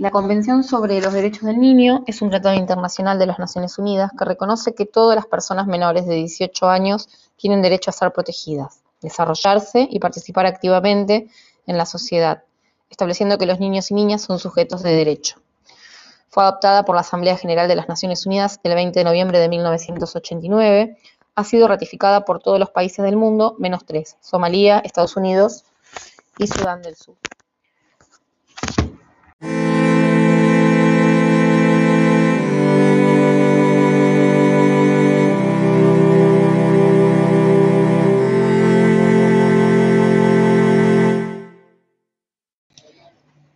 La Convención sobre los Derechos del Niño es un tratado internacional de las Naciones Unidas que reconoce que todas las personas menores de 18 años tienen derecho a ser protegidas, desarrollarse y participar activamente en la sociedad, estableciendo que los niños y niñas son sujetos de derecho. Fue adoptada por la Asamblea General de las Naciones Unidas el 20 de noviembre de 1989, ha sido ratificada por todos los países del mundo, menos tres, Somalia, Estados Unidos y Sudán del Sur.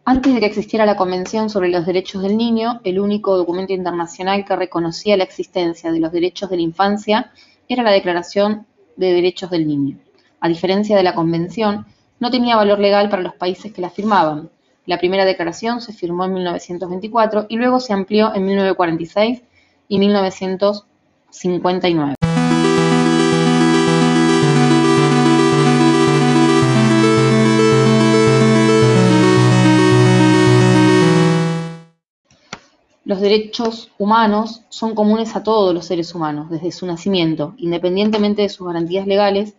Antes de que existiera la Convención sobre los Derechos del Niño, el único documento internacional que reconocía la existencia de los derechos de la infancia era la Declaración de Derechos del Niño. A diferencia de la Convención, no tenía valor legal para los países que la firmaban. La primera declaración se firmó en 1924 y luego se amplió en 1946 y 1959. Los derechos humanos son comunes a todos los seres humanos desde su nacimiento, independientemente de sus garantías legales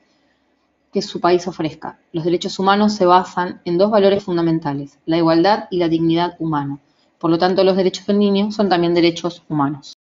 que su país ofrezca. Los derechos humanos se basan en dos valores fundamentales, la igualdad y la dignidad humana. Por lo tanto, los derechos del niño son también derechos humanos.